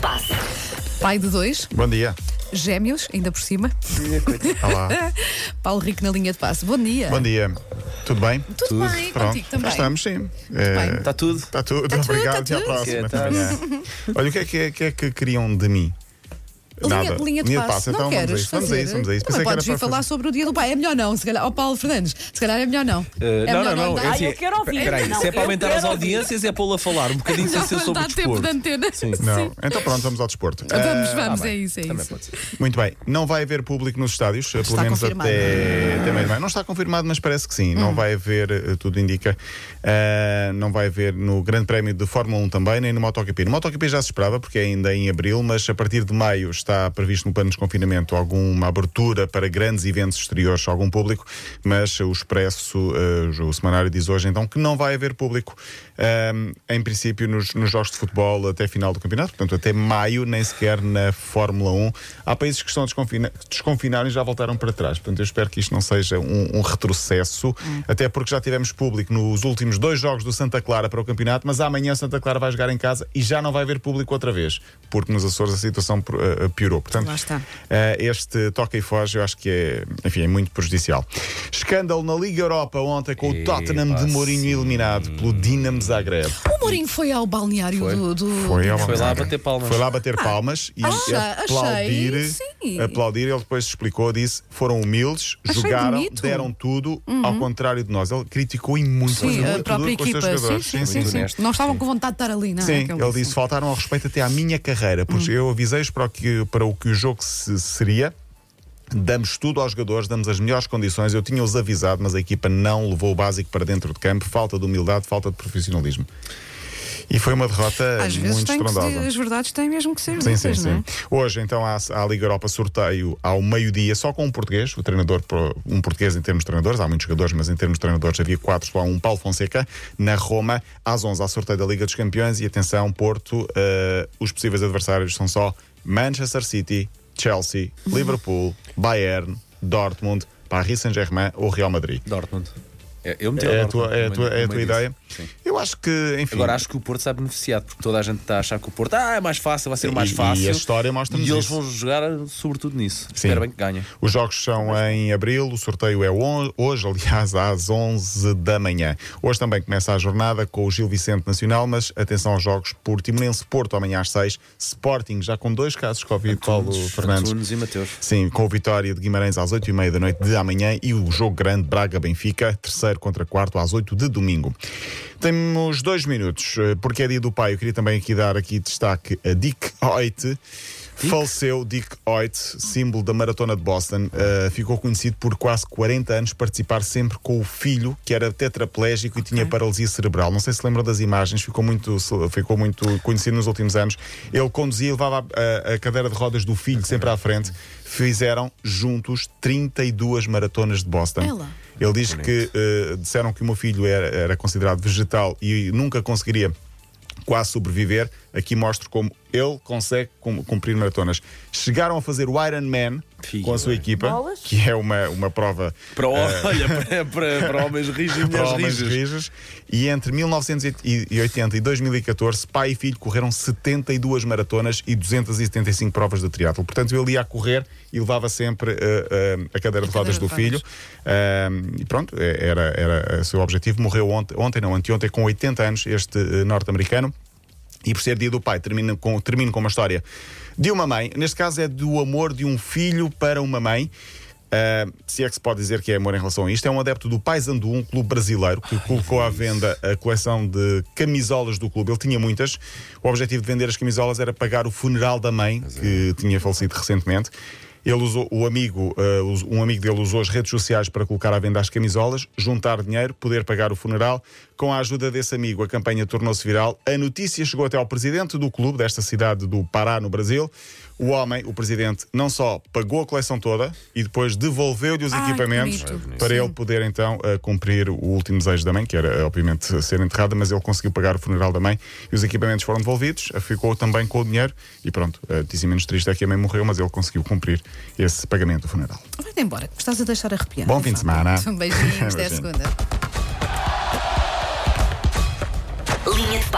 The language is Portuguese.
passe. Pai de dois, Bom dia. gêmeos, ainda por cima. Olá. Paulo Rico na linha de passe. Bom dia. Bom dia. Tudo bem? Tudo, bem, Pronto. contigo também. Cá estamos, sim. bem. Está tudo. Está tudo. Tá tudo, Obrigado. tá Até à tudo. próxima. Que Até amanhã. Olha, o que é que, é, que é que queriam de mim? Linha, linha de passe. Então não vamos a queres isso. Vamos a fazer? isso. Vamos a isso. Também podes vir falar fazer- sobre o dia do pai. É melhor não, se calhar. Ó Paulo Fernandes, se calhar é melhor não. Uh, é não, melhor não, não. é Ah, assim, eu quero ouvir. Peraí, Não, se é para aumentar as audiências, é pô-lo a falar um bocadinho sem ser Não sobre dá o tempo de desporto. antena. Sim. Não. Então pronto, vamos ao desporto. Vamos, Ah, vamos, bem. é isso, é Também isso. pode ser. Muito bem, não vai haver público nos estádios, pelo Está menos até, meio. Não está confirmado, mas parece que sim. Não vai haver, eh, tudo indica, eh, não vai haver no Grande Prémio de Fórmula 1 também, nem no MotoGP. No MotoGP já se esperava, porque é ainda em abril, mas a partir de maio está previsto no plano de desconfinamento alguma abertura para grandes eventos exteriores, algum público, mas o Expresso, eh, o semanário diz hoje então que não vai haver público, eh, em princípio, nos, nos jogos de futebol até final do campeonato, portanto até maio, nem sequer na Fórmula 1. Há países que estão a desconfina- desconfinar e já voltaram para trás, portanto eu espero que isto não seja um, um retrocesso, até porque já tivemos público nos últimos dois jogos do Santa Clara para o campeonato, mas amanhã Santa Clara vai jogar em casa e já não vai haver público outra vez, porque nos Açores a situação eh, piorou. Portanto, eh, este toca e foge, eu acho que é, enfim, é muito prejudicial. Escândalo na Liga Europa ontem com o Tottenham de Mourinho sim. eliminado pelo Dinamo Zagreb. O Mourinho foi ao balneário Foi. do. do Foi ao Foi lá Zagreb. bater palmas. Foi lá bater palmas e achei- aplaudir. achei, sim. Aplaudir, ele depois explicou, disse: foram humildes, Achei jogaram, bonito. deram tudo, ao contrário de nós. Ele criticou e muito, Sim, muito a própria duro com os seus equipa. Sim, sim, sim. Sim. honesto. Não estavam com vontade de estar ali, não é? Sim, Aquele ele disse: faltaram ao respeito até à minha carreira, porque eu avisei-os para, o que- para o que o jogo se- seria. Damos tudo aos jogadores, damos as melhores condições. Eu tinha-os avisado, mas a equipa não levou o básico para dentro de campo. Falta de humildade, falta de profissionalismo. E foi uma derrota Às vezes muito estrondosa. as verdades têm mesmo que ser Sim, sim, ditas, não sim. é? Hoje, então, há, há a Liga Europa sorteio ao meio-dia, só com um português, o treinador, um português em termos de treinadores, há muitos jogadores, mas em termos de treinadores havia quatro, só um Paulo Fonseca, na Roma, às 11 há sorteio da Liga dos Campeões e atenção, Porto, eh, os possíveis adversários são só Manchester City, Chelsea, Liverpool, Bayern, Dortmund, Paris Saint-Germain ou Real Madrid. Dortmund. É, Eu meti É a Dortmund tua, é a tua, é a tua ideia? Sim. Eu acho que, enfim. Agora acho que o Porto está beneficiado, porque toda a gente está a achar que o Porto ah, é mais fácil, vai ser mais E- e fácil. a história mostra-nos E eles isso. vão jogar sobretudo nisso. Sim. Espero bem que ganhem. Os jogos são em abril, o sorteio é hoje, aliás, às 11 da manhã. Hoje também começa a jornada com o Gil Vicente Nacional, mas atenção aos jogos por Timonense Porto amanhã às 6, Sporting já com dois casos de Covid, Paulo Antunes, Fernandes. Antunes e Mateus. Sim, com o Vitória de Guimarães às 8h30 da noite de amanhã e o jogo grande Braga-Benfica, terceiro contra quarto às 8 de domingo. Temos dois minutos, eh, porque é dia do pai. Eu queria também aqui dar aqui destaque a Dick Hoyt. Faleceu Dick Hoyt, símbolo da maratona de Boston. Eh, ficou conhecido por quase 40 anos participar sempre com o filho, que era tetraplégico e tinha paralisia cerebral. Não sei se lembram das imagens, ficou muito, ficou muito conhecido nos últimos anos. Ele conduzia e levava a, a cadeira de rodas do filho sempre à frente. Fizeram juntos 32 maratonas de Boston. Lá. Ele diz que eh, disseram que o meu filho era, era considerado vegetal e nunca conseguiria quase sobreviver. Aqui mostro como ele consegue cum- cumprir maratonas. Chegaram a fazer o Ironman com a sua equipa, Bolas. que é uma, uma prova Para, o- olha, para, para, para homens rijos e para mulheres homens rijas. rijas. E entre 1980 e 2014, pai e filho correram 72 maratonas e 275 provas de triatlo. Portanto, ele ia a correr e levava sempre eh, eh, a cadeira de rodas do filho. Eh, e pronto, eh, era, era o seu objetivo. Morreu ontem, ontem não, anteontem, com 80 anos, este eh, norte-americano. E por ser dia do pai, termino com, termino com uma história de uma mãe. Neste caso é do amor de um filho para uma mãe. Ah, se é que se pode dizer que é amor em relação a isto, é um adepto do Paysandu, um clube brasileiro que colocou à venda a coleção de camisolas do clube. Ele tinha muitas. O objetivo de vender as camisolas era pagar o funeral da mãe, que tinha falecido recentemente. Ele usou, o amigo, ah, us- um amigo dele usou as redes sociais para colocar à venda as camisolas, juntar dinheiro, poder pagar o funeral. Com a ajuda desse amigo, a campanha tornou-se viral. A notícia chegou até ao presidente do clube, desta cidade do Pará, no Brasil. O homem, o presidente, não só pagou a coleção toda e depois devolveu-lhe os que equipamentos para ele poder então ah, cumprir o último desejo da mãe, que era obviamente ser enterrada, mas ele conseguiu pagar o funeral da mãe e os equipamentos foram devolvidos, ah, ficou também com o dinheiro e pronto. A notícia menos triste é que a mãe morreu, mas ele conseguiu cumprir esse pagamento do funeral. Vai-te embora, estás a deixar arrepiar. Bom fim de semana. Um beijinho, até a segunda. Linha de passe.